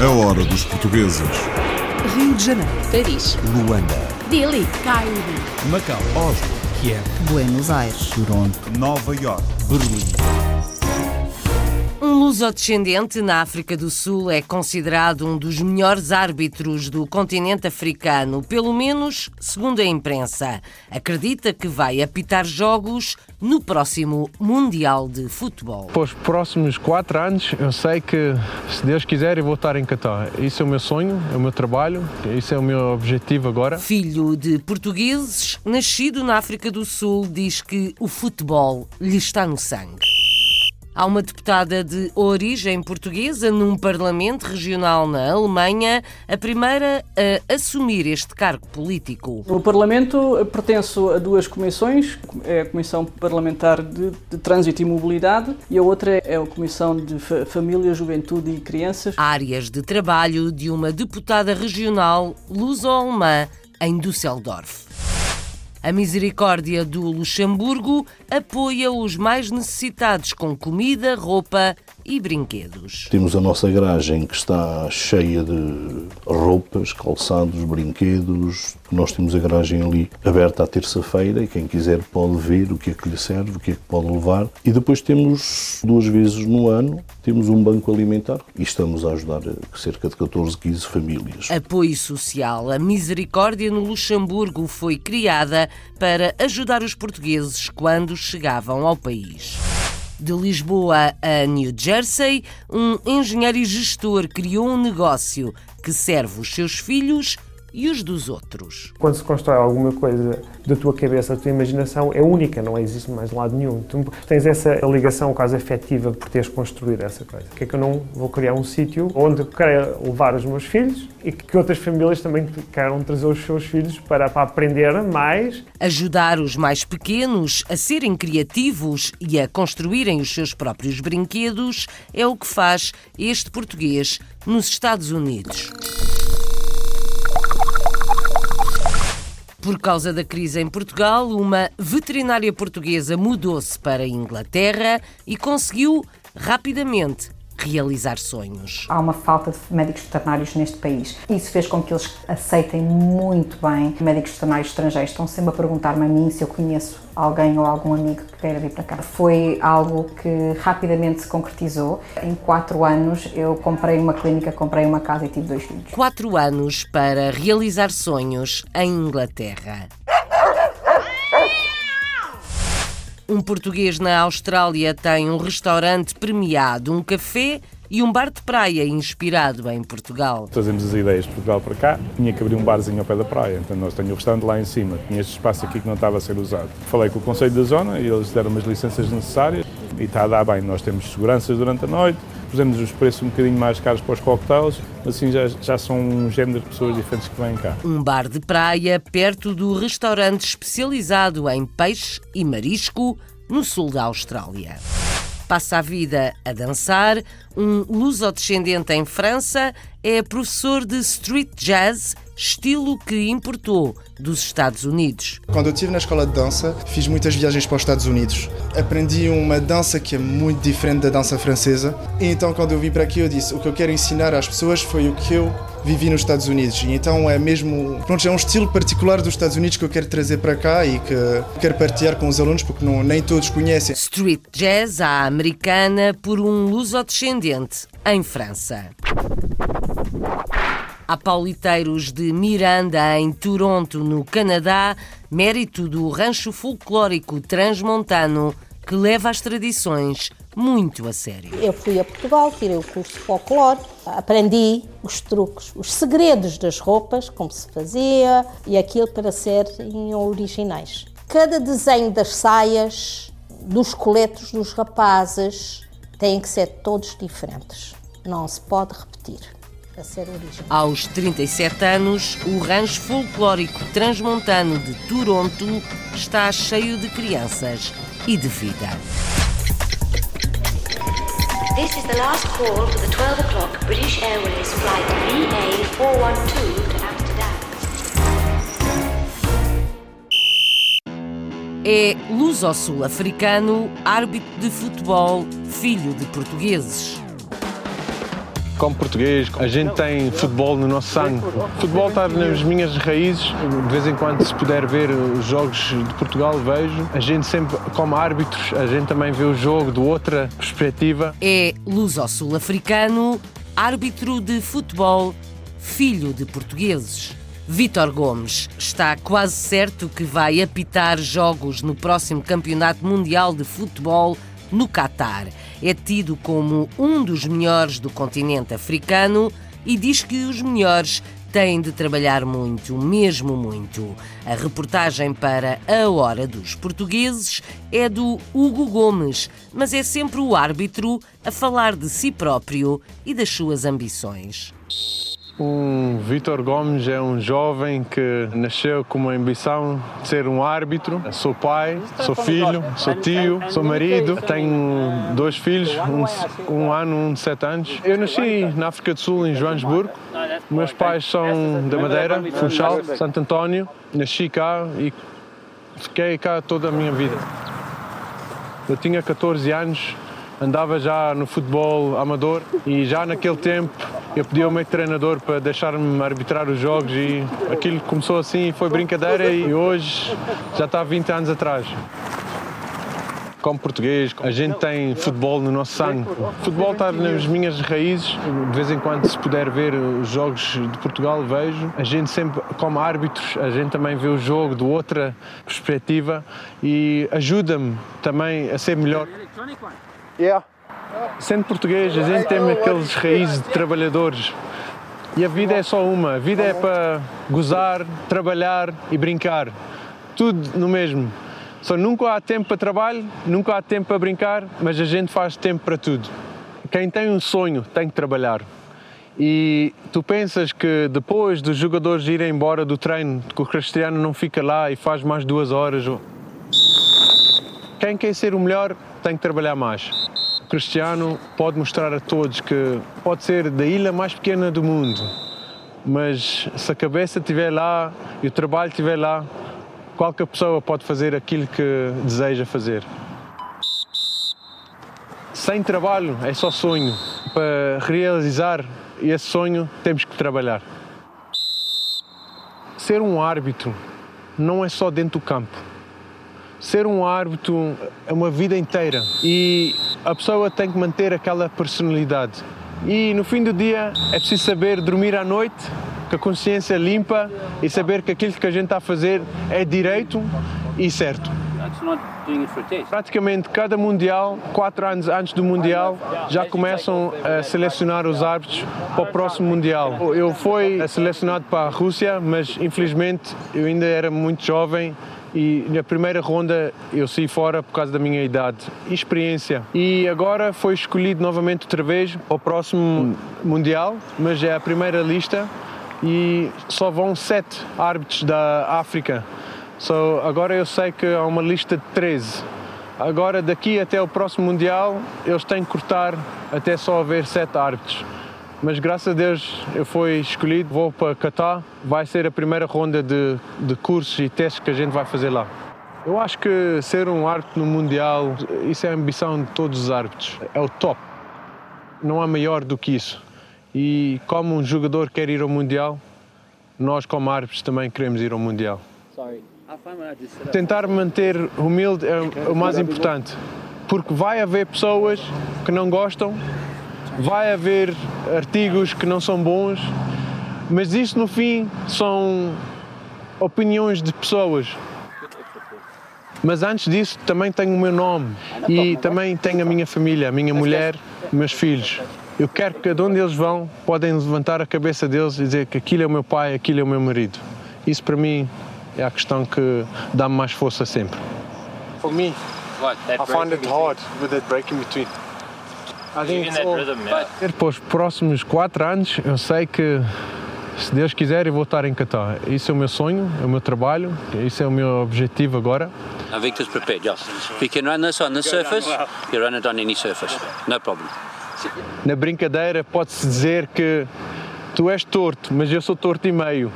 A hora dos portugueses. Rio de Janeiro, Paris, Luanda, Delhi, Cairo, Macau, Oslo, Kiev, Buenos Aires, Toronto, Nova York. Berlim. Um lusodescendente na África do Sul é considerado um dos melhores árbitros do continente africano, pelo menos segundo a imprensa. Acredita que vai apitar jogos no próximo Mundial de Futebol. Para os próximos quatro anos, eu sei que, se Deus quiser, eu vou estar em Qatar. Isso é o meu sonho, é o meu trabalho, isso é o meu objetivo agora. Filho de portugueses, nascido na África do Sul, diz que o futebol lhe está no sangue. Há uma deputada de origem portuguesa num parlamento regional na Alemanha, a primeira a assumir este cargo político. No Parlamento eh, pertenço a duas comissões, é a Comissão Parlamentar de, de Trânsito e Mobilidade e a outra é a Comissão de Fa- Família, Juventude e Crianças. Áreas de trabalho de uma deputada regional luso-alemã em Düsseldorf. A Misericórdia do Luxemburgo apoia os mais necessitados com comida, roupa e brinquedos. Temos a nossa garagem que está cheia de roupas, calçados, brinquedos. Nós temos a garagem ali aberta à terça-feira e quem quiser pode ver o que é que lhe serve, o que é que pode levar. E depois temos duas vezes no ano temos um banco alimentar e estamos a ajudar cerca de 14, 15 famílias. Apoio social. A Misericórdia no Luxemburgo foi criada para ajudar os portugueses quando chegavam ao país. De Lisboa a New Jersey, um engenheiro e gestor criou um negócio que serve os seus filhos e os dos outros. Quando se constrói alguma coisa da tua cabeça, da tua imaginação, é única, não existe mais lado nenhum. Tu tens essa ligação quase afetiva por teres construído essa coisa. Porque é que eu não vou criar um sítio onde eu quero levar os meus filhos e que outras famílias também queiram trazer os seus filhos para, para aprender mais Ajudar os mais pequenos a serem criativos e a construírem os seus próprios brinquedos é o que faz este português nos Estados Unidos. Por causa da crise em Portugal, uma veterinária portuguesa mudou-se para a Inglaterra e conseguiu rapidamente realizar sonhos. Há uma falta de médicos veterinários neste país. Isso fez com que eles aceitem muito bem médicos veterinários estrangeiros. Estão sempre a perguntar-me a mim se eu conheço alguém ou algum amigo que queira vir para cá. Foi algo que rapidamente se concretizou. Em quatro anos eu comprei uma clínica, comprei uma casa e tive dois filhos. Quatro anos para realizar sonhos em Inglaterra. Um português na Austrália tem um restaurante premiado, um café e um bar de praia inspirado em Portugal. Trazemos as ideias de Portugal para cá, tinha que abrir um barzinho ao pé da praia, então nós temos o restaurante lá em cima, tinha este espaço aqui que não estava a ser usado. Falei com o Conselho da Zona e eles deram as licenças necessárias e está a dar bem, nós temos seguranças durante a noite, pusemos os preços um bocadinho mais caros para os cocktails, assim já, já são um género de pessoas diferentes que vêm cá. Um bar de praia perto do restaurante especializado em peixe e marisco no sul da Austrália. Passa a vida a dançar, um lusodescendente em França é professor de street jazz, estilo que importou dos Estados Unidos. Quando eu estive na escola de dança, fiz muitas viagens para os Estados Unidos. Aprendi uma dança que é muito diferente da dança francesa. E então, quando eu vim para aqui, eu disse: o que eu quero ensinar às pessoas foi o que eu vivi nos Estados Unidos. E então é mesmo. Pronto, é um estilo particular dos Estados Unidos que eu quero trazer para cá e que quero partilhar com os alunos, porque não, nem todos conhecem. Street jazz à americana por um lusodescendente em França. Há pauliteiros de Miranda, em Toronto, no Canadá, mérito do rancho folclórico transmontano que leva as tradições muito a sério. Eu fui a Portugal, tirei o curso de folclore, aprendi os truques, os segredos das roupas, como se fazia e aquilo para serem originais. Cada desenho das saias, dos coletos dos rapazes, têm que ser todos diferentes. Não se pode repetir. Aos 37 anos, o rancho folclórico transmontano de Toronto está cheio de crianças e de vida. This is the last call for the 12 o'clock British Airways flight VA412 to Amsterdam. É luso-sul-africano, árbitro de futebol, filho de portugueses. Como português, a gente tem futebol no nosso sangue. Futebol está nas minhas raízes. De vez em quando, se puder ver os jogos de Portugal, vejo. A gente sempre, como árbitros, a gente também vê o jogo de outra perspectiva. É luso-sul-africano, árbitro de futebol, filho de portugueses. Vítor Gomes está quase certo que vai apitar jogos no próximo Campeonato Mundial de Futebol no Catar. É tido como um dos melhores do continente africano e diz que os melhores têm de trabalhar muito, mesmo muito. A reportagem para A Hora dos Portugueses é do Hugo Gomes, mas é sempre o árbitro a falar de si próprio e das suas ambições. Um Vítor Gomes é um jovem que nasceu com uma ambição de ser um árbitro. Sou pai, sou filho, sou tio, sou marido. Tenho dois filhos, um, um ano, um de sete anos. Eu nasci na África do Sul, em Joanesburgo. Meus pais são da Madeira, Funchal, Santo António. Nasci cá e fiquei cá toda a minha vida. Eu tinha 14 anos andava já no futebol amador e já naquele tempo eu pedi ao meu treinador para deixar-me arbitrar os jogos e aquilo começou assim, foi brincadeira e hoje já está 20 anos atrás. Como português, a gente tem futebol no nosso sangue. Futebol está nas minhas raízes. De vez em quando, se puder ver os jogos de Portugal, vejo. A gente sempre, como árbitros, a gente também vê o jogo de outra perspectiva e ajuda-me também a ser melhor. Yeah. Sendo português, a gente tem aqueles raízes de trabalhadores. E a vida é só uma. A vida é para gozar, trabalhar e brincar. Tudo no mesmo. Só nunca há tempo para trabalho, nunca há tempo para brincar, mas a gente faz tempo para tudo. Quem tem um sonho tem que trabalhar. E tu pensas que depois dos jogadores irem embora do treino, que o Cristiano não fica lá e faz mais duas horas. Quem quer ser o melhor tem que trabalhar mais. O Cristiano pode mostrar a todos que pode ser da ilha mais pequena do mundo, mas se a cabeça estiver lá e o trabalho estiver lá, qualquer pessoa pode fazer aquilo que deseja fazer. Sem trabalho é só sonho. Para realizar esse sonho temos que trabalhar. Ser um árbitro não é só dentro do campo ser um árbitro é uma vida inteira e a pessoa tem que manter aquela personalidade. E no fim do dia é preciso saber dormir à noite, com a consciência limpa e saber que aquilo que a gente está a fazer é direito e certo. Praticamente cada Mundial, quatro anos antes do Mundial, já começam a selecionar os árbitros para o próximo Mundial. Eu fui selecionado para a Rússia, mas infelizmente eu ainda era muito jovem e na primeira ronda eu saí fora por causa da minha idade e experiência. E agora foi escolhido novamente outra vez para o próximo Mundial, mas é a primeira lista e só vão sete árbitros da África. So, agora eu sei que há uma lista de 13. Agora, daqui até o próximo Mundial, eles têm que cortar até só haver sete árbitros. Mas graças a Deus eu fui escolhido, vou para Qatar, vai ser a primeira ronda de, de cursos e testes que a gente vai fazer lá. Eu acho que ser um árbitro no Mundial, isso é a ambição de todos os árbitros, é o top. Não há maior do que isso. E como um jogador quer ir ao Mundial, nós como árbitros também queremos ir ao Mundial. Tentar manter humilde é o mais importante, porque vai haver pessoas que não gostam vai haver artigos que não são bons, mas isso no fim são opiniões de pessoas. Mas antes disso também tenho o meu nome e também tenho a minha família, a minha mulher, meus filhos. Eu quero que de onde eles vão podem levantar a cabeça deles e dizer que aquilo é o meu pai, aquilo é o meu marido. Isso para mim é a questão que dá-me mais força sempre. For me, I find it hard with that break in between. Para os próximos quatro anos, eu sei que, se Deus quiser, eu vou estar em Qatar. Isso é o meu sonho, é o meu trabalho, isso é o meu objetivo agora. Now Victor's prepared, yes. You can run this on this surface, you run it on any surface. No problem. Na brincadeira, pode-se dizer que tu és torto, mas eu sou torto e meio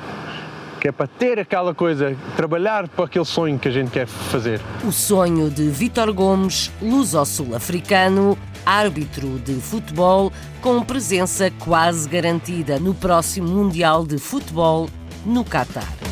que é para ter aquela coisa, trabalhar para aquele sonho que a gente quer fazer. O sonho de Vítor Gomes, luso-sul-africano, árbitro de futebol com presença quase garantida no próximo Mundial de Futebol no Catar.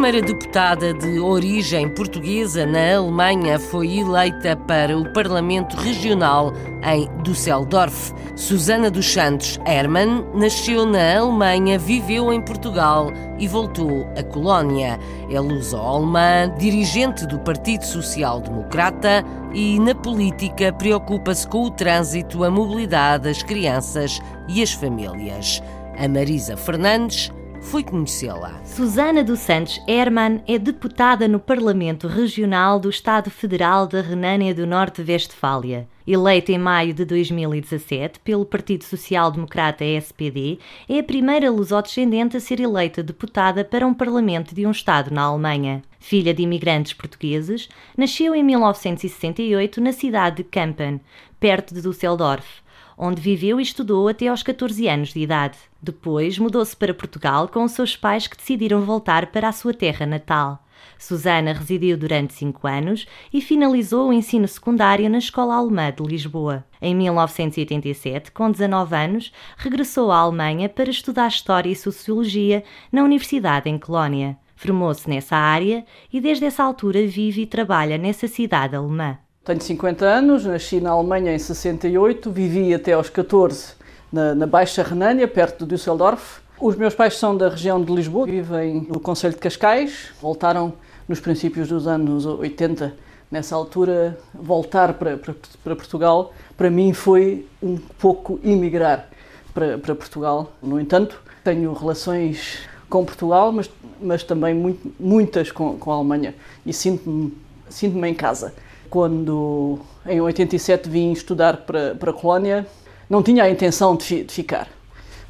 Primeira deputada de origem portuguesa na Alemanha foi eleita para o Parlamento Regional em Düsseldorf. Susana dos Santos Hermann nasceu na Alemanha, viveu em Portugal e voltou à colónia. É luso-alemã, dirigente do Partido Social Democrata e, na política, preocupa-se com o trânsito, a mobilidade, as crianças e as famílias. A Marisa Fernandes foi conhecê-la. Susana dos Santos Hermann é deputada no Parlamento Regional do Estado Federal da Renânia do Norte-Vestfália. Eleita em maio de 2017 pelo Partido Social Democrata SPD, é a primeira lusodescendente a ser eleita deputada para um parlamento de um Estado na Alemanha. Filha de imigrantes portugueses, nasceu em 1968 na cidade de Kampen, perto de Düsseldorf onde viveu e estudou até aos 14 anos de idade. Depois mudou-se para Portugal com os seus pais que decidiram voltar para a sua terra natal. Susana residiu durante cinco anos e finalizou o ensino secundário na Escola Alemã de Lisboa. Em 1987, com 19 anos, regressou à Alemanha para estudar História e Sociologia na Universidade em Colónia. Formou-se nessa área e desde essa altura vive e trabalha nessa cidade alemã. Tenho 50 anos, nasci na Alemanha em 68, vivi até aos 14 na, na Baixa Renânia, perto de Düsseldorf. Os meus pais são da região de Lisboa, vivem no Conselho de Cascais, voltaram nos princípios dos anos 80. Nessa altura, voltar para, para, para Portugal, para mim foi um pouco emigrar para, para Portugal. No entanto, tenho relações com Portugal, mas, mas também muito, muitas com, com a Alemanha e sinto-me sinto em casa quando em 87 vim estudar para, para a Colónia, não tinha a intenção de, de ficar,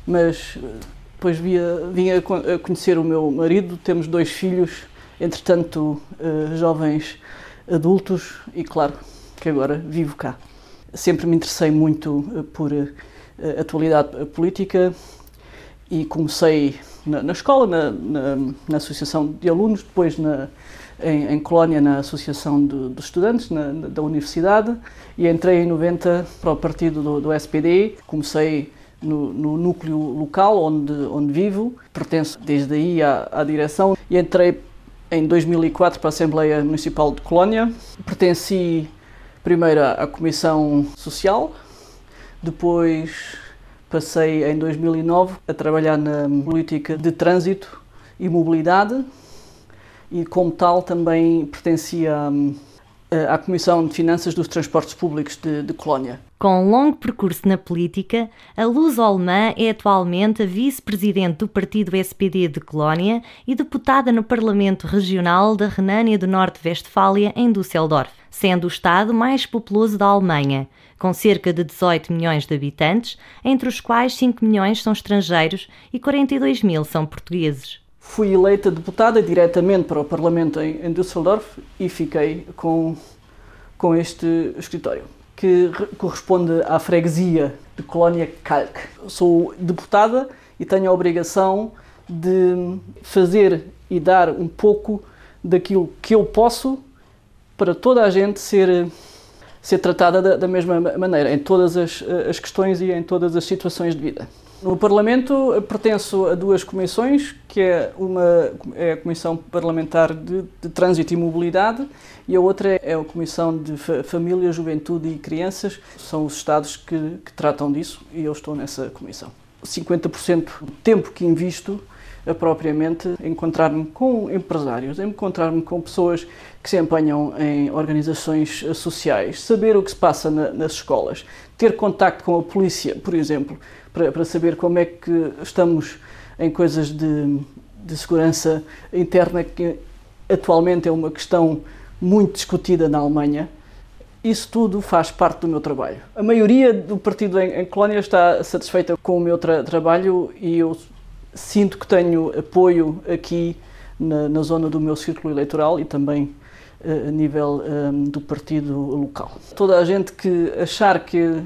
mas depois via, vim a conhecer o meu marido, temos dois filhos, entretanto uh, jovens adultos e claro que agora vivo cá. Sempre me interessei muito uh, por atualidade política e comecei na, na escola, na, na, na, associação de alunos, depois na, em, em Colónia na Associação dos Estudantes na, da Universidade e entrei em 90 para o partido do, do SPD. Comecei no, no, núcleo local onde, onde vivo, pertenço desde aí à, à direção e entrei em 2004 para a Assembleia Municipal de Colónia. Pertenci primeiro à Comissão Social, depois passei em 2009 a trabalhar na política de trânsito e mobilidade e, como tal, também pertencia hum, à Comissão de Finanças dos Transportes Públicos de, de Colónia. Com um longo percurso na política, a Luz Alemã é atualmente a vice-presidente do partido SPD de Colónia e deputada no Parlamento Regional da Renânia do Norte-Westfália, em Düsseldorf, sendo o estado mais populoso da Alemanha, com cerca de 18 milhões de habitantes, entre os quais 5 milhões são estrangeiros e 42 mil são portugueses. Fui eleita deputada diretamente para o Parlamento em, em Düsseldorf e fiquei com, com este escritório, que corresponde à freguesia de Colónia Kalk. Sou deputada e tenho a obrigação de fazer e dar um pouco daquilo que eu posso para toda a gente ser, ser tratada da, da mesma maneira, em todas as, as questões e em todas as situações de vida. No Parlamento pertenço a duas comissões, que é uma é a Comissão Parlamentar de, de Trânsito e Mobilidade e a outra é a Comissão de Família, Juventude e Crianças. São os Estados que, que tratam disso e eu estou nessa comissão. 50% do tempo que invisto a propriamente encontrar-me com empresários, encontrar-me com pessoas que se empenham em organizações sociais, saber o que se passa na, nas escolas, ter contacto com a polícia, por exemplo, para, para saber como é que estamos em coisas de, de segurança interna, que atualmente é uma questão muito discutida na Alemanha. Isso tudo faz parte do meu trabalho. A maioria do partido em, em Colónia está satisfeita com o meu tra trabalho e eu sinto que tenho apoio aqui na, na zona do meu círculo eleitoral e também uh, a nível um, do partido local. Toda a gente que achar que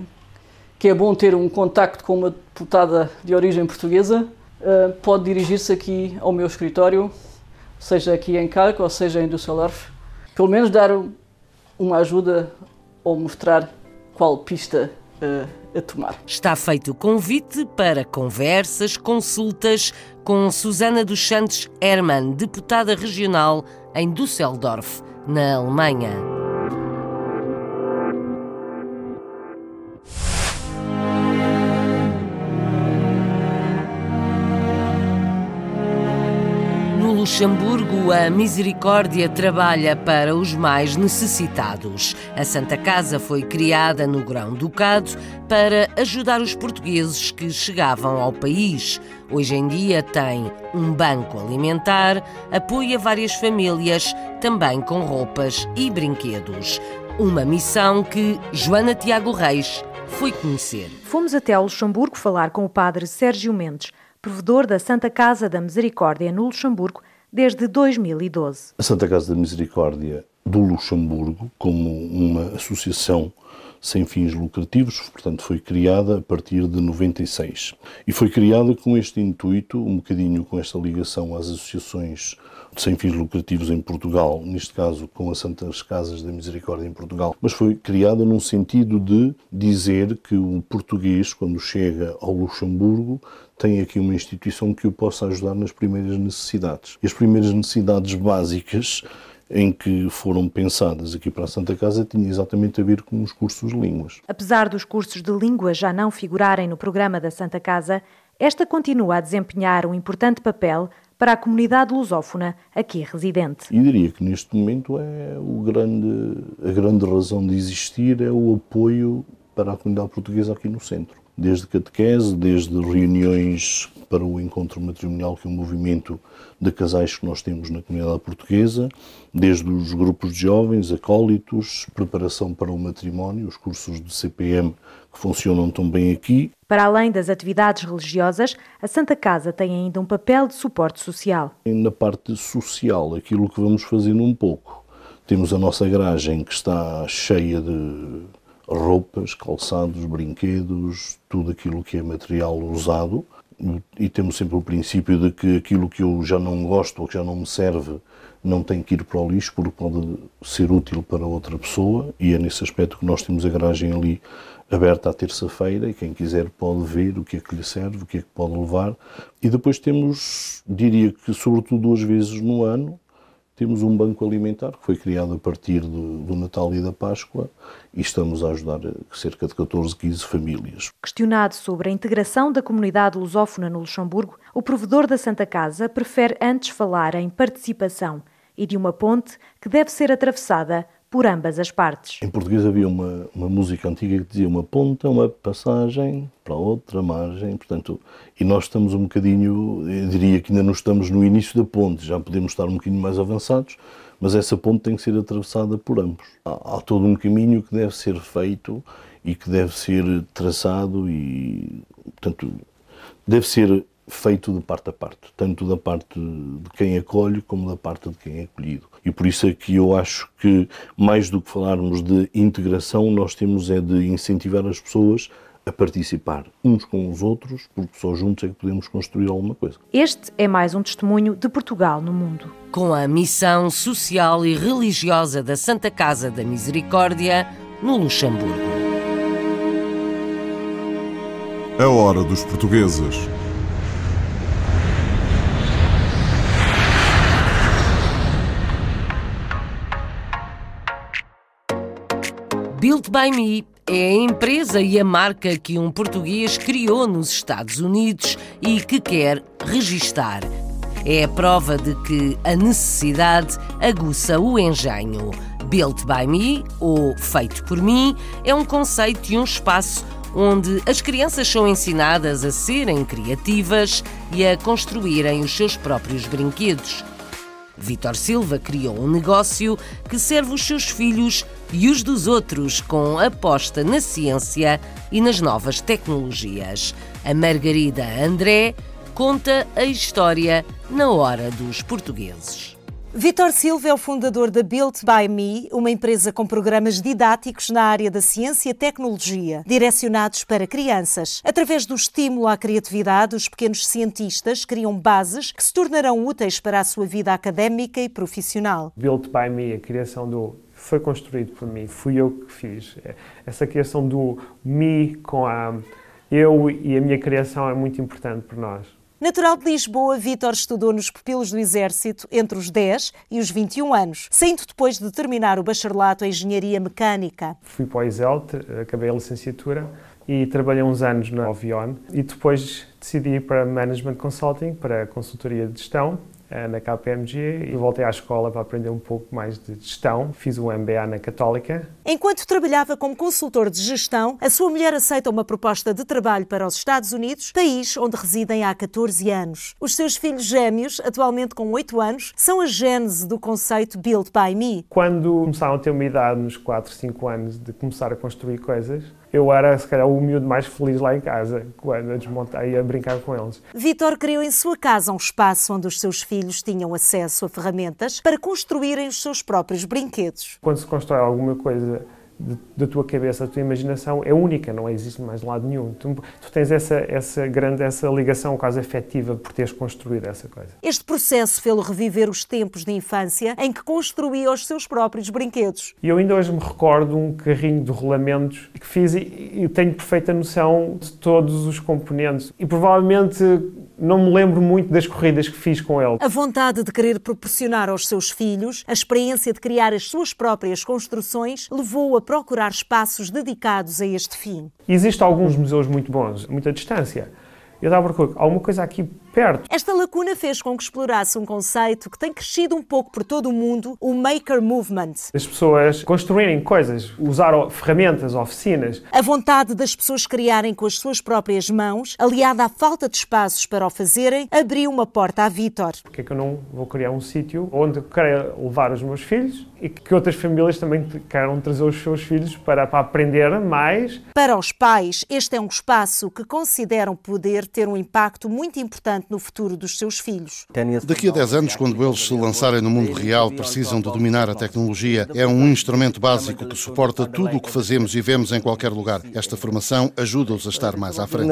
que é bom ter um contacto com uma deputada de origem portuguesa, uh, pode dirigir-se aqui ao meu escritório, seja aqui em Calco ou seja em Düsseldorf. Pelo menos dar uma ajuda ou mostrar qual pista uh, a tomar. Está feito o convite para conversas, consultas com Susana dos Santos Hermann, deputada regional em Düsseldorf, na Alemanha. Luxemburgo, a Misericórdia trabalha para os mais necessitados. A Santa Casa foi criada no Grão-Ducado para ajudar os portugueses que chegavam ao país. Hoje em dia tem um banco alimentar, apoia várias famílias, também com roupas e brinquedos. Uma missão que Joana Tiago Reis foi conhecer. Fomos até ao Luxemburgo falar com o padre Sérgio Mendes, provedor da Santa Casa da Misericórdia no Luxemburgo, desde 2012. A Santa Casa da Misericórdia do Luxemburgo, como uma associação sem fins lucrativos, portanto foi criada a partir de 96. E foi criada com este intuito, um bocadinho com esta ligação às associações sem fins lucrativos em Portugal, neste caso com as Santas Casas da Misericórdia em Portugal, mas foi criada num sentido de dizer que o português, quando chega ao Luxemburgo, tem aqui uma instituição que o possa ajudar nas primeiras necessidades. E as primeiras necessidades básicas em que foram pensadas aqui para a Santa Casa tinha exatamente a ver com os cursos de línguas. Apesar dos cursos de língua já não figurarem no programa da Santa Casa, esta continua a desempenhar um importante papel para a comunidade lusófona aqui residente. E diria que neste momento é o grande, a grande razão de existir é o apoio para a comunidade portuguesa aqui no centro. Desde catequese, desde reuniões para o encontro matrimonial, que é um movimento de casais que nós temos na comunidade portuguesa, desde os grupos de jovens, acólitos, preparação para o matrimónio, os cursos de CPM que funcionam tão bem aqui. Para além das atividades religiosas, a Santa Casa tem ainda um papel de suporte social. Na parte social, aquilo que vamos fazer um pouco. Temos a nossa garagem que está cheia de roupas, calçados, brinquedos, tudo aquilo que é material usado e temos sempre o princípio de que aquilo que eu já não gosto ou que já não me serve não tem que ir para o lixo porque pode ser útil para outra pessoa e é nesse aspecto que nós temos a garagem ali aberta à terça-feira e quem quiser pode ver o que é que lhe serve, o que é que pode levar. E depois temos, diria que sobretudo duas vezes no ano, temos um banco alimentar que foi criado a partir do, do, Natal e da Páscoa e estamos a ajudar cerca de 14, 15 famílias. Questionado sobre a integração da comunidade lusófona no Luxemburgo, o provedor da Santa Casa prefere antes falar em participação e de uma ponte que deve ser atravessada por ambas as partes. Em português havia uma, uma música antiga que dizia uma ponta, uma passagem para outra margem, portanto, e nós estamos um bocadinho, eu diria que ainda não estamos no início da ponte, já podemos estar um bocadinho mais avançados, mas essa ponte tem que ser atravessada por ambos. Há, há todo um caminho que deve ser feito e que deve ser traçado e, portanto, deve ser feito de parte a parte, tanto da parte de quem acolhe como da parte de quem é acolhido. E por isso é que eu acho que, mais do que falarmos de integração, nós temos é de incentivar as pessoas a participar uns com os outros, porque só juntos é que podemos construir alguma coisa. Este é mais um testemunho de Portugal no mundo. Com a missão social e religiosa da Santa Casa da Misericórdia, no Luxemburgo. A hora dos portugueses. Built by Me é a empresa e a marca que um português criou nos Estados Unidos e que quer registar. É a prova de que a necessidade aguça o engenho. Built by Me, ou Feito por mim, é um conceito e um espaço onde as crianças são ensinadas a serem criativas e a construírem os seus próprios brinquedos. Vitor Silva criou um negócio que serve os seus filhos e os dos outros com aposta na ciência e nas novas tecnologias. A Margarida André conta a história na hora dos portugueses. Vitor Silva é o fundador da Built by Me, uma empresa com programas didáticos na área da ciência e tecnologia, direcionados para crianças. Através do estímulo à criatividade, os pequenos cientistas criam bases que se tornarão úteis para a sua vida académica e profissional. Built by Me, a criação do foi construído por mim, fui eu que fiz. Essa criação do me com a eu e a minha criação é muito importante para nós. Natural de Lisboa, Vítor estudou nos pupilos do Exército entre os 10 e os 21 anos, saindo depois de terminar o bacharelato em Engenharia Mecânica. Fui para o ESELT, acabei a licenciatura e trabalhei uns anos na Ovion e depois decidi ir para Management Consulting, para consultoria de gestão na KPMG e voltei à escola para aprender um pouco mais de gestão. Fiz o MBA na Católica. Enquanto trabalhava como consultor de gestão, a sua mulher aceita uma proposta de trabalho para os Estados Unidos, país onde residem há 14 anos. Os seus filhos gêmeos, atualmente com 8 anos, são a gênese do conceito Built by Me. Quando começaram a ter uma idade, nos 4, 5 anos, de começar a construir coisas, eu era, se calhar, o miúdo mais feliz lá em casa, quando a desmontar e a brincar com eles. Vitor criou em sua casa um espaço onde os seus filhos tinham acesso a ferramentas para construírem os seus próprios brinquedos. Quando se constrói alguma coisa da tua cabeça, da tua imaginação é única, não existe mais lado nenhum. Tu, tu, tens essa, essa grande essa ligação quase afetiva por teres construído essa coisa. Este processo fez-lo reviver os tempos de infância em que construía os seus próprios brinquedos. E eu ainda hoje me recordo um carrinho de rolamentos que fiz e, e tenho perfeita noção de todos os componentes. E provavelmente não me lembro muito das corridas que fiz com ele. A vontade de querer proporcionar aos seus filhos a experiência de criar as suas próprias construções levou-o a procurar espaços dedicados a este fim. Existem alguns museus muito bons, muita distância. Eu estava a procurar alguma coisa aqui perto. Esta lacuna fez com que explorasse um conceito que tem crescido um pouco por todo o mundo, o Maker Movement. As pessoas construírem coisas, usar ferramentas, oficinas. A vontade das pessoas criarem com as suas próprias mãos, aliada à falta de espaços para o fazerem, abriu uma porta a Vitor. Porque é que eu não vou criar um sítio onde eu quero levar os meus filhos e que outras famílias também queiram trazer os seus filhos para, para aprender mais? Para os pais, este é um espaço que consideram poder ter um impacto muito importante no futuro dos seus filhos. Daqui a 10 anos, quando eles se lançarem no mundo real, precisam de dominar a tecnologia. É um instrumento básico que suporta tudo o que fazemos e vemos em qualquer lugar. Esta formação ajuda-os a estar mais à frente.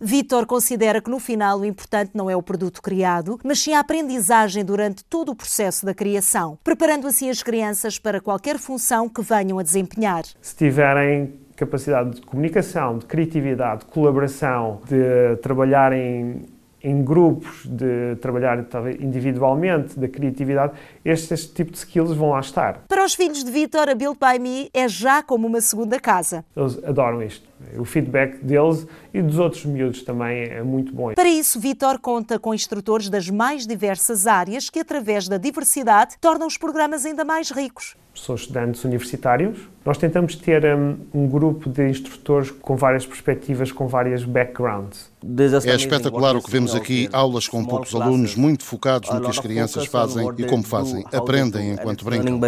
Vitor considera que no final o importante não é o produto criado, mas sim a aprendizagem durante todo o processo da criação, preparando assim as crianças para qualquer função que venham a desempenhar. Se tiverem capacidade de comunicação, de criatividade, de colaboração, de trabalhar em em grupos, de trabalhar talvez individualmente, da criatividade, estes tipo de skills vão lá estar. Para os filhos de Vitor, a Build by Me é já como uma segunda casa. Eles adoram isto. O feedback deles e dos outros miúdos também é muito bom. Para isso, Vitor conta com instrutores das mais diversas áreas que, através da diversidade, tornam os programas ainda mais ricos são estudantes universitários. Nós tentamos ter um, um, grupo de instrutores com várias perspectivas, com várias backgrounds. É espetacular o que vemos aqui, aulas com poucos alunos, muito focados no que as crianças fazem e como fazem, aprendem enquanto brincam.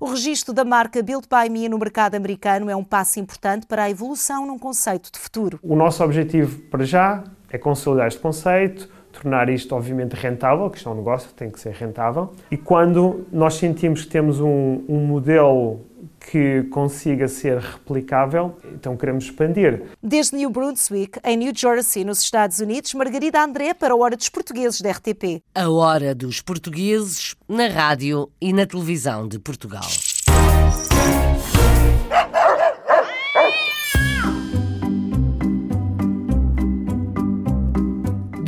O registro da marca Built by Me no mercado americano é um passo importante para a evolução num conceito de futuro. O nosso objetivo para já é consolidar este conceito, tornar isto obviamente rentável, que isto é um negócio, tem que ser rentável. E quando nós sentimos que temos um, um modelo que consiga ser replicável, então queremos expandir. Desde New Brunswick, em New Jersey, nos Estados Unidos, Margarida André para a Hora dos Portugueses da RTP. A Hora dos Portugueses na rádio e na televisão de Portugal.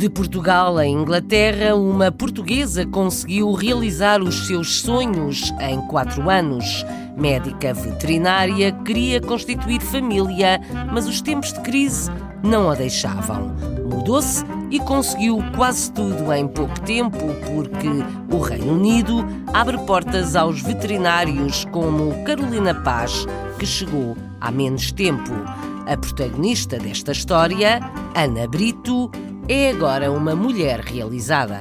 De Portugal a Inglaterra, uma portuguesa conseguiu realizar os seus sonhos em quatro anos. Médica veterinária, queria constituir família, mas os tempos de crise não a deixavam. Mudou-se e conseguiu quase tudo em pouco tempo, porque o Reino Unido abre portas aos veterinários como Carolina Paz, que chegou há menos tempo. A protagonista desta história, Ana Brito, é agora uma mulher realizada.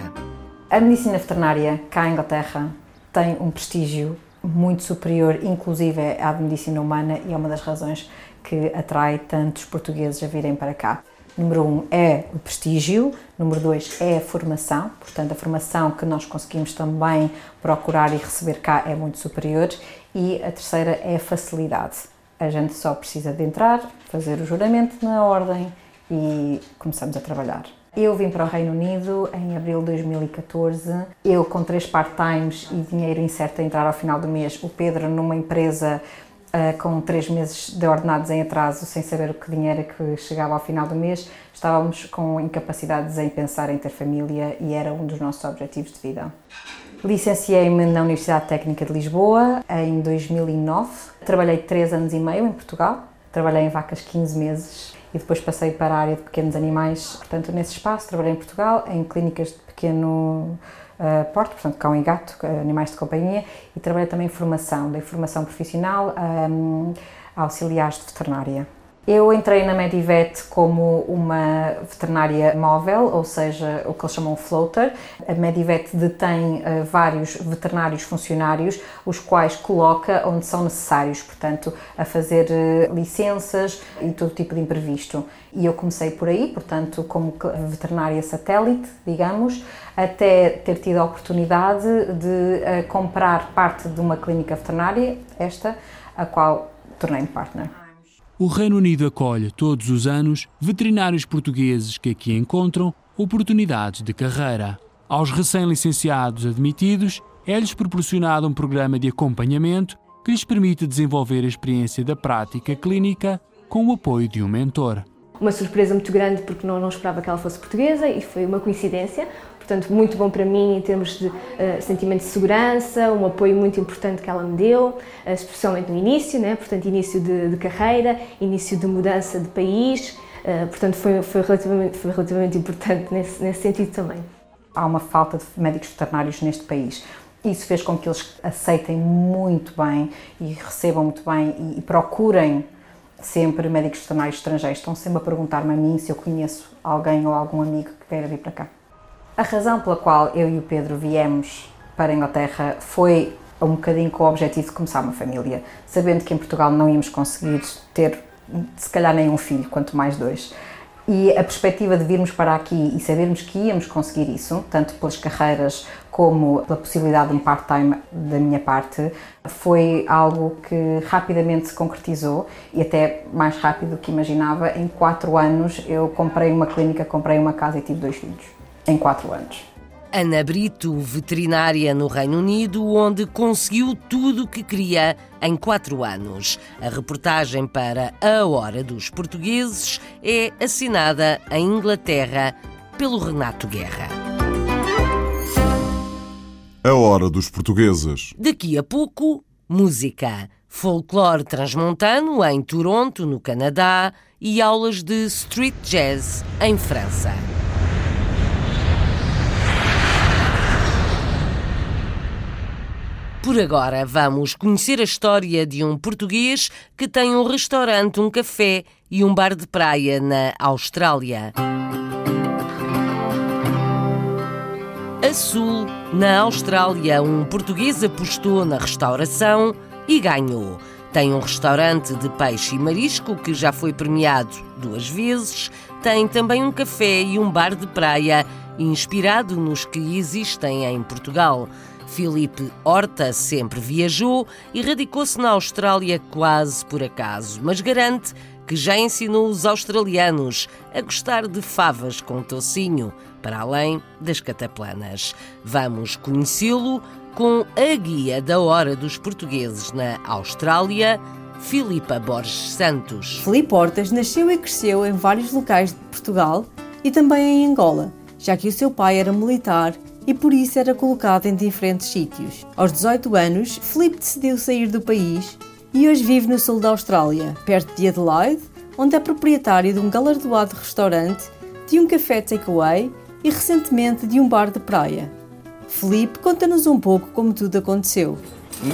A medicina veterinária cá em Inglaterra tem um prestígio muito superior, inclusive à medicina humana, e é uma das razões que atrai tantos portugueses a virem para cá. Número um é o prestígio, número dois é a formação, portanto, a formação que nós conseguimos também procurar e receber cá é muito superior, e a terceira é a facilidade. A gente só precisa de entrar, fazer o juramento na ordem e começamos a trabalhar. Eu vim para o Reino Unido em abril de 2014. Eu, com três part-times e dinheiro incerto a entrar ao final do mês, o Pedro, numa empresa uh, com três meses de ordenados em atraso, sem saber o que dinheiro é que chegava ao final do mês, estávamos com incapacidades em pensar em ter família e era um dos nossos objetivos de vida. Licenciei-me na Universidade Técnica de Lisboa em 2009. Trabalhei três anos e meio em Portugal. Trabalhei em vacas 15 meses e depois passei para a área de pequenos animais. Portanto, nesse espaço, trabalhei em Portugal, em clínicas de pequeno uh, porte, portanto, cão e gato, animais de companhia, e trabalhei também em formação, dei formação profissional um, a auxiliares de veterinária. Eu entrei na Medivet como uma veterinária móvel, ou seja, o que eles chamam floater. A Medivet detém uh, vários veterinários funcionários, os quais coloca onde são necessários, portanto, a fazer uh, licenças e todo tipo de imprevisto. E eu comecei por aí, portanto, como veterinária satélite, digamos, até ter tido a oportunidade de uh, comprar parte de uma clínica veterinária, esta, a qual tornei-me partner. O Reino Unido acolhe todos os anos veterinários portugueses que aqui encontram oportunidades de carreira. Aos recém-licenciados admitidos, é-lhes proporcionado um programa de acompanhamento que lhes permite desenvolver a experiência da prática clínica com o apoio de um mentor. Uma surpresa muito grande porque não, não esperava que ela fosse portuguesa e foi uma coincidência portanto, muito bom para mim em termos de uh, sentimento de segurança, um apoio muito importante que ela me deu, uh, especialmente no início, né? portanto, início de, de, carreira, início de mudança de país, uh, portanto, foi, foi, relativamente, foi relativamente importante nesse, nesse sentido também. Há uma falta de médicos veterinários neste país. Isso fez com que eles aceitem muito bem e recebam muito bem e, e procurem sempre médicos veterinários estrangeiros. Estão sempre a perguntar-me a mim se eu conheço alguém ou algum amigo que queira vir para cá. A razão pela qual eu e o Pedro viemos para a Inglaterra foi um bocadinho com o objetivo de começar uma família, sabendo que em Portugal não íamos conseguir ter, se calhar, nem um filho, quanto mais dois. E a perspectiva de virmos para aqui e sabermos que íamos conseguir isso, tanto pelas carreiras como pela possibilidade de um part-time da minha parte, foi algo que rapidamente se concretizou e até mais rápido do que imaginava. Em quatro anos eu comprei uma clínica, comprei uma casa e tive dois filhos em quatro anos. Ana Brito, veterinária no Reino Unido, onde conseguiu tudo o que queria em quatro anos. A reportagem para A Hora dos Portugueses é assinada em Inglaterra pelo Renato Guerra. A Hora dos Portugueses. Daqui a pouco, música. Folclore transmontano em Toronto, no Canadá, e aulas de street jazz em França. Por agora, vamos conhecer a história de um português que tem um restaurante, um café e um bar de praia na Austrália. A sul, na Austrália, um português apostou na restauração e ganhou. Tem um restaurante de peixe e marisco que já foi premiado duas vezes. Tem também um café e um bar de praia inspirado nos que existem em Portugal. Filipe Horta sempre viajou e radicou-se na Austrália quase por acaso, mas garante que já ensinou os australianos a gostar de favas com tocinho, para além das cataplanas. Vamos conhecê-lo com a guia da Hora dos Portugueses na Austrália, Filipa Borges Santos. Filipe Hortas nasceu e cresceu em vários locais de Portugal e também em Angola, já que o seu pai era militar e por isso era colocado em diferentes sítios. Aos 18 anos, Felipe decidiu sair do país e hoje vive no sul da Austrália, perto de Adelaide, onde é proprietário de um galardoado restaurante, de um café takeaway e recentemente de um bar de praia. Felipe, conta-nos um pouco como tudo aconteceu.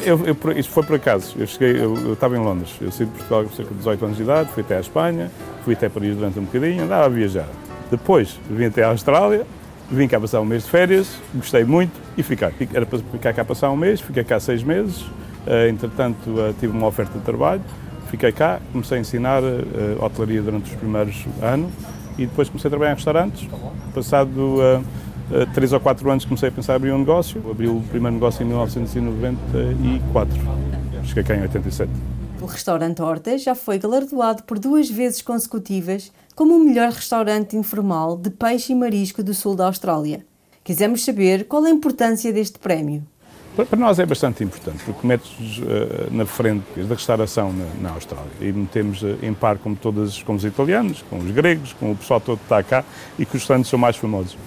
Eu, eu, isto foi por acaso. Eu cheguei, eu, eu, estava em Londres. Eu saí de Portugal com cerca de 18 anos de idade, fui até à Espanha, fui até Paris durante um bocadinho, andava a viajar. Depois vim até à Austrália, Vim cá passar um mês de férias, gostei muito e ficar. Era para ficar cá passar um mês, fiquei cá seis meses. Uh, entretanto, uh, tive uma oferta de trabalho, fiquei cá, comecei a ensinar uh, hotelaria durante os primeiros anos e depois comecei a trabalhar em restaurantes. Passado três ou quatro anos comecei a pensar em abrir um negócio. Abri o primeiro negócio em 1994. Cheguei cá em 87. O restaurante Horta já foi galardoado por duas vezes consecutivas como o melhor restaurante informal de peixe e marisco do sul da Austrália. Quisemos saber qual a importância deste prémio. Para nós é bastante importante, porque metes uh, na frente da restauração na, Austrália e metemos uh, em par com todas, com os italianos, com os gregos, com o pessoal todo que está cá e que os restaurantes são mais famosos.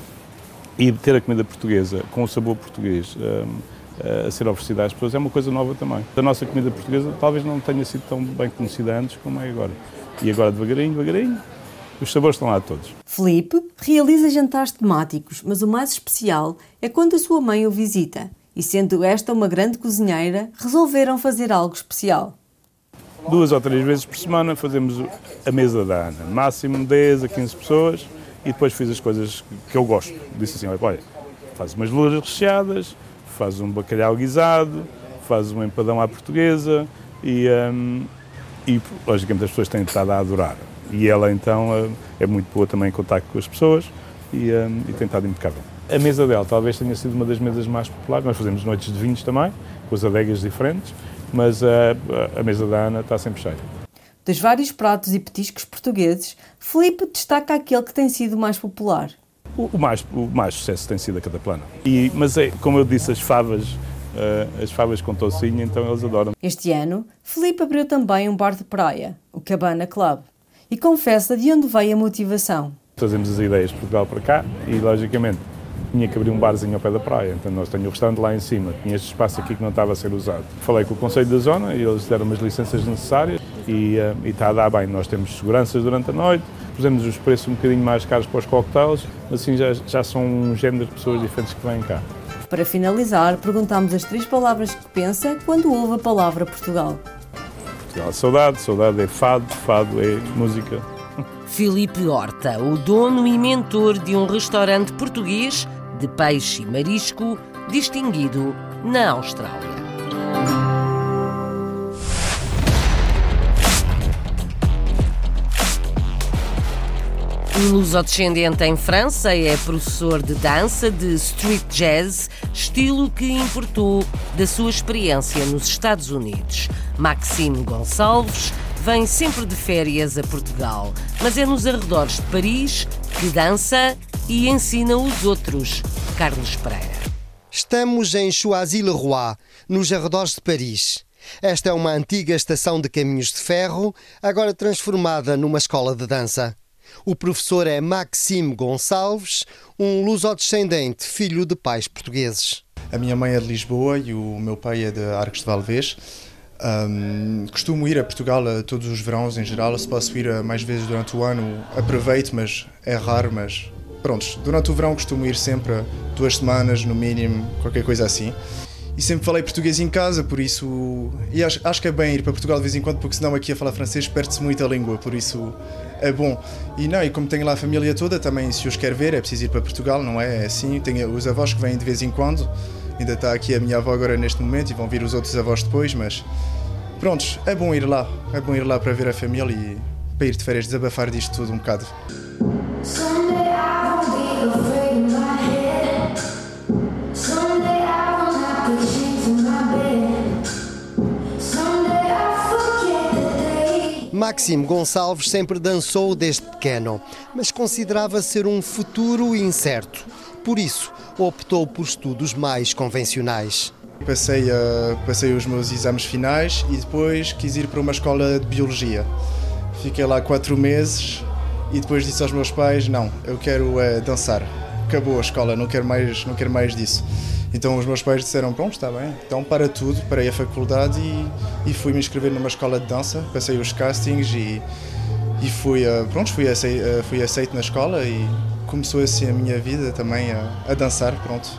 E ter a comida portuguesa com o sabor português uh, a ser oferecida às pessoas é uma coisa nova também. A nossa comida portuguesa talvez não tenha sido tão bem conhecida antes como é agora. E agora devagarinho, devagarinho, os sabores estão lá todos. Felipe realiza jantares temáticos, mas o mais especial é quando a sua mãe o visita. E sendo esta uma grande cozinheira, resolveram fazer algo especial. Duas ou três vezes por semana fazemos a mesa da Ana, máximo 10 a 15 pessoas, e depois fiz as coisas que eu gosto. Disse assim: olha, faz umas louras recheadas, faz um bacalhau guisado, faz um empadão à portuguesa, e, um, e logicamente as pessoas têm estado a adorar. E ela então eh, é muito boa também em contato com as pessoas e, um, e tem estado impecável. A mesa dela talvez tenha sido uma das mesas mais populares. Nós fazemos noites de vinhos também, com as adegas diferentes, mas a, a mesa da Ana está sempre cheia. Dos vários pratos e petiscos portugueses, Felipe destaca aquele que tem sido mais popular. O, o mais, o mais sucesso tem sido a cataplana. E, mas é, como eu disse, as favas, uh, as favas com tocinho, então eles adoram. Este ano, Felipe abriu também um bar de praia, o Cabana Club e confessa de onde veio a motivação. Trazemos as ideias de Portugal para cá e, logicamente, tinha que abrir um barzinho ao pé da praia. Então, nós temos o restaurante lá em cima, tinha este espaço aqui que não estava a ser usado. Falei com o Conselho da Zona e eles deram umas licenças necessárias e, uh, e está a dar bem. Nós temos seguranças durante a noite, pusemos os preços um bocadinho mais caros para os cocktails, assim já, já são um género de pessoas diferentes que vêm cá. Para finalizar, perguntámos as três palavras que pensa quando ouve a palavra Portugal. Portugal, saudade, saudade é fado, fado é música. Filipe Horta, o dono e mentor de um restaurante português de peixe e marisco distinguido na Austrália. Lusodescendente em França é professor de dança de street jazz, estilo que importou da sua experiência nos Estados Unidos. Maxime Gonçalves vem sempre de férias a Portugal, mas é nos arredores de Paris que dança e ensina os outros. Carlos Pereira. Estamos em Choisy-le-Roi, nos arredores de Paris. Esta é uma antiga estação de caminhos de ferro, agora transformada numa escola de dança. O professor é Maxime Gonçalves, um lusodescendente, filho de pais portugueses. A minha mãe é de Lisboa e o meu pai é de Arcos de Valvez. Um, costumo ir a Portugal todos os verões em geral. Se posso ir mais vezes durante o ano, aproveito, mas é raro. Mas pronto, durante o verão costumo ir sempre duas semanas no mínimo, qualquer coisa assim. E sempre falei português em casa, por isso. E acho, acho que é bem ir para Portugal de vez em quando, porque senão aqui a falar francês perde-se muito a língua, por isso é bom. E não, e como tenho lá a família toda, também se os quer ver, é preciso ir para Portugal, não é? É assim. Tenho os avós que vêm de vez em quando. Ainda está aqui a minha avó agora neste momento e vão vir os outros avós depois, mas prontos, é bom ir lá. É bom ir lá para ver a família e para ir de férias desabafar disto tudo um bocado. Maxime Gonçalves sempre dançou desde pequeno, mas considerava ser um futuro incerto. Por isso, optou por estudos mais convencionais. Passei, passei os meus exames finais e depois quis ir para uma escola de biologia. Fiquei lá quatro meses e depois disse aos meus pais: Não, eu quero uh, dançar. Acabou a escola, não quero mais, não quero mais disso. Então os meus pais disseram: Pronto, está bem, então para tudo, parei a faculdade e, e fui me inscrever numa escola de dança. Passei os castings e, e fui, uh, pronto, fui, aceito, uh, fui aceito na escola e começou assim a minha vida também a, a dançar. Pronto.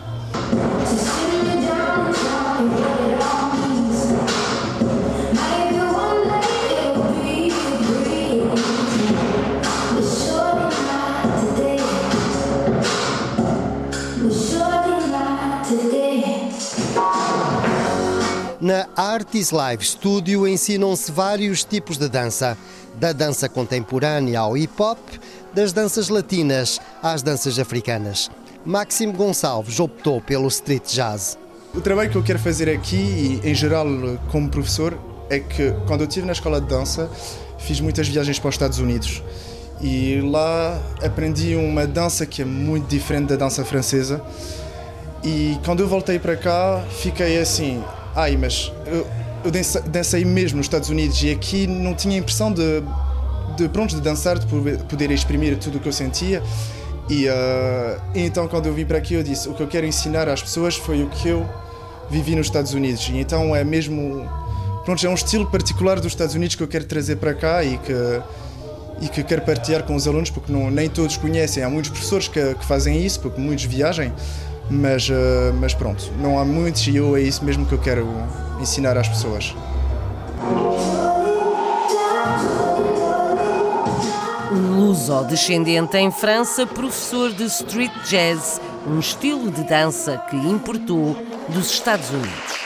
Na Artis Live Studio ensinam-se vários tipos de dança, da dança contemporânea ao hip hop, das danças latinas às danças africanas. Máximo Gonçalves optou pelo street jazz. O trabalho que eu quero fazer aqui, e em geral como professor, é que quando eu estive na escola de dança, fiz muitas viagens para os Estados Unidos. E lá aprendi uma dança que é muito diferente da dança francesa. E quando eu voltei para cá, fiquei assim: ai, mas eu, eu dancei mesmo nos Estados Unidos e aqui não tinha a impressão de, de pronto, de dançar, de poder exprimir tudo o que eu sentia. E uh, então, quando eu vim para aqui, eu disse: o que eu quero ensinar às pessoas foi o que eu vivi nos Estados Unidos. E então é mesmo. Pronto, é um estilo particular dos Estados Unidos que eu quero trazer para cá e que e que quero partilhar com os alunos, porque não, nem todos conhecem. Há muitos professores que, que fazem isso, porque muitos viajam, mas, uh, mas pronto, não há muitos e eu é isso mesmo que eu quero ensinar às pessoas. Luso-descendente em França, professor de street jazz, um estilo de dança que importou dos Estados Unidos.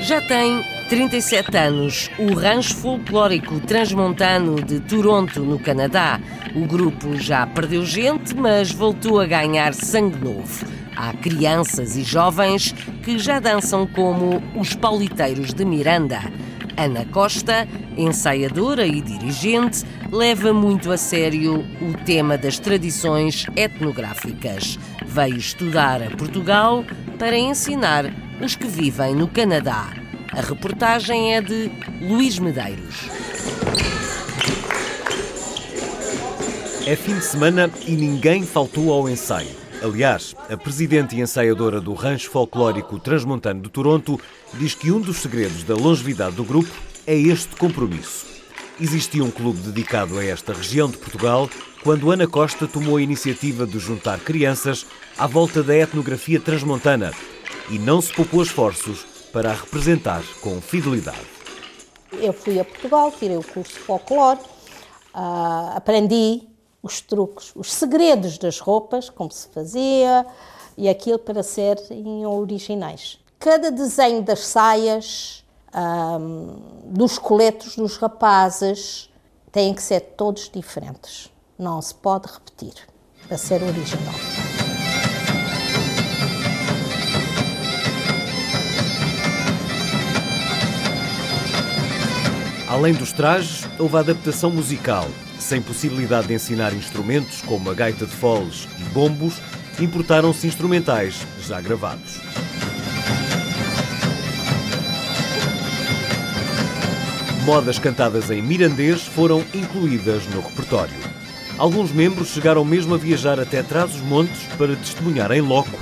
Já tem 37 anos, o Rancho Folclórico Transmontano de Toronto, no Canadá. O grupo já perdeu gente, mas voltou a ganhar sangue novo. Há crianças e jovens que já dançam como os pauliteiros de Miranda. Ana Costa, ensaiadora e dirigente, leva muito a sério o tema das tradições etnográficas. Veio estudar a Portugal para ensinar os que vivem no Canadá. A reportagem é de Luís Medeiros. É fim de semana e ninguém faltou ao ensaio. Aliás, a presidente e ensaiadora do Rancho Folclórico Transmontano de Toronto diz que um dos segredos da longevidade do grupo é este compromisso. Existia um clube dedicado a esta região de Portugal quando Ana Costa tomou a iniciativa de juntar crianças à volta da etnografia transmontana e não se poupou esforços para a representar com fidelidade. Eu fui a Portugal, tirei o curso de folclore, uh, aprendi os truques, os segredos das roupas, como se fazia, e aquilo para serem originais. Cada desenho das saias, um, dos coletos dos rapazes, têm que ser todos diferentes. Não se pode repetir para ser original. Além dos trajes, houve a adaptação musical. Sem possibilidade de ensinar instrumentos como a gaita de foles e bombos, importaram-se instrumentais já gravados. Modas cantadas em mirandês foram incluídas no repertório. Alguns membros chegaram mesmo a viajar até Trás-os-Montes para testemunhar em loco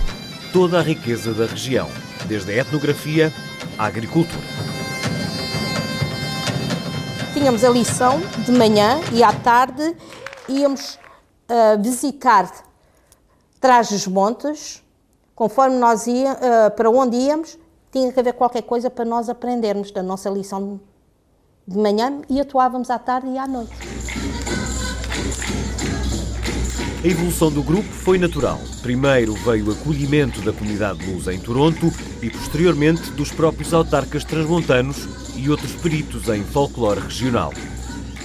toda a riqueza da região, desde a etnografia à agricultura tínhamos a lição de manhã e à tarde íamos uh, visitar Trajes Montes, conforme nós ia, uh, para onde íamos, tinha que haver qualquer coisa para nós aprendermos da nossa lição de manhã e atuávamos à tarde e à noite. A evolução do grupo foi natural. Primeiro veio o acolhimento da comunidade lusa em Toronto e, posteriormente, dos próprios autarcas transmontanos e outros peritos em folclore regional.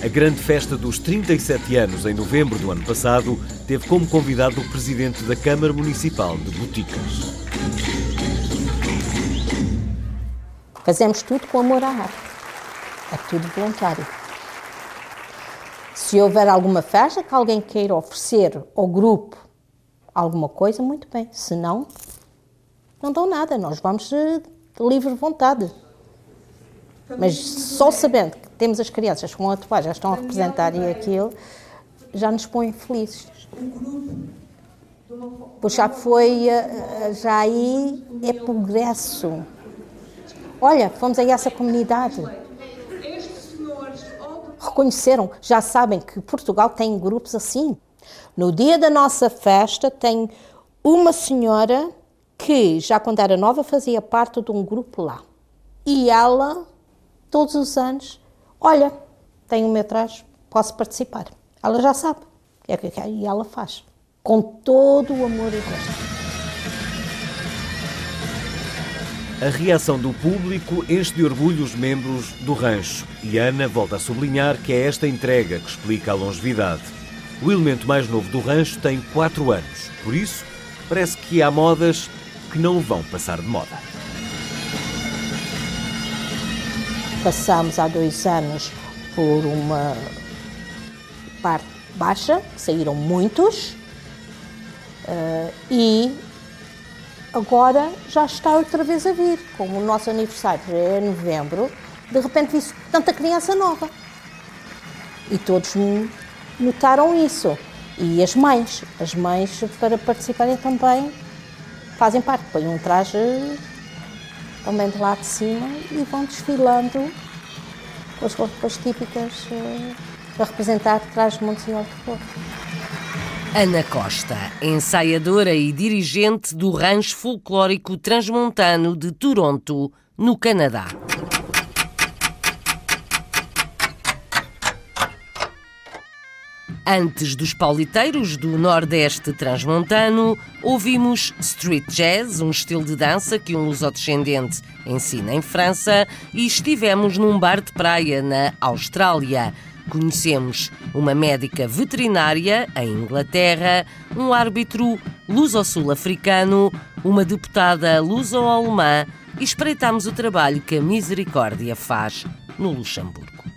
A grande festa dos 37 anos, em novembro do ano passado, teve como convidado o presidente da Câmara Municipal de Boticas. Fazemos tudo com amor à arte. É tudo voluntário. Se houver alguma festa que alguém queira oferecer ao grupo alguma coisa, muito bem. Se não, não dão nada. Nós vamos de livre vontade. Mas só sabendo que temos as crianças com a atuar, já estão a representar e aquilo, já nos põe felizes. Pois já foi, eh, já aí é progresso. Olha, fomos a essa comunidade. Reconheceram, já sabem que Portugal tem grupos assim. No dia da nossa festa, tem uma senhora que, já quando era nova, fazia parte de um grupo lá. E ela todos os anos, olha, tenho um meu traje, posso participar. Ela já sabe é o que quer e ela faz, com todo o amor e gosto. A reação do público enche de orgulho os membros do rancho e Ana volta a sublinhar que é esta entrega que explica a longevidade. O elemento mais novo do rancho tem 4 anos, por isso parece que há modas que não vão passar de moda. Passamos há dois anos por uma parte baixa, saíram muitos, uh, e agora já está outra vez a vir. Como o nosso aniversário é em novembro, de repente vi tanta criança nova. E todos notaram isso. E as mães, as mães para participarem também fazem parte, põem um traje também de lá de cima e vão desfilando com as roupas típicas uh, para representar traje de Monsenhor de Porto. Ana Costa, ensaiadora e dirigente do Rancho Folclórico Transmontano de Toronto, no Canadá. Antes dos pauliteiros do Nordeste Transmontano, ouvimos street jazz, um estilo de dança que um lusodescendente ensina em França, e estivemos num bar de praia na Austrália. Conhecemos uma médica veterinária em Inglaterra, um árbitro luso-sul-africano, uma deputada luso-alemã e espreitámos o trabalho que a Misericórdia faz no Luxemburgo.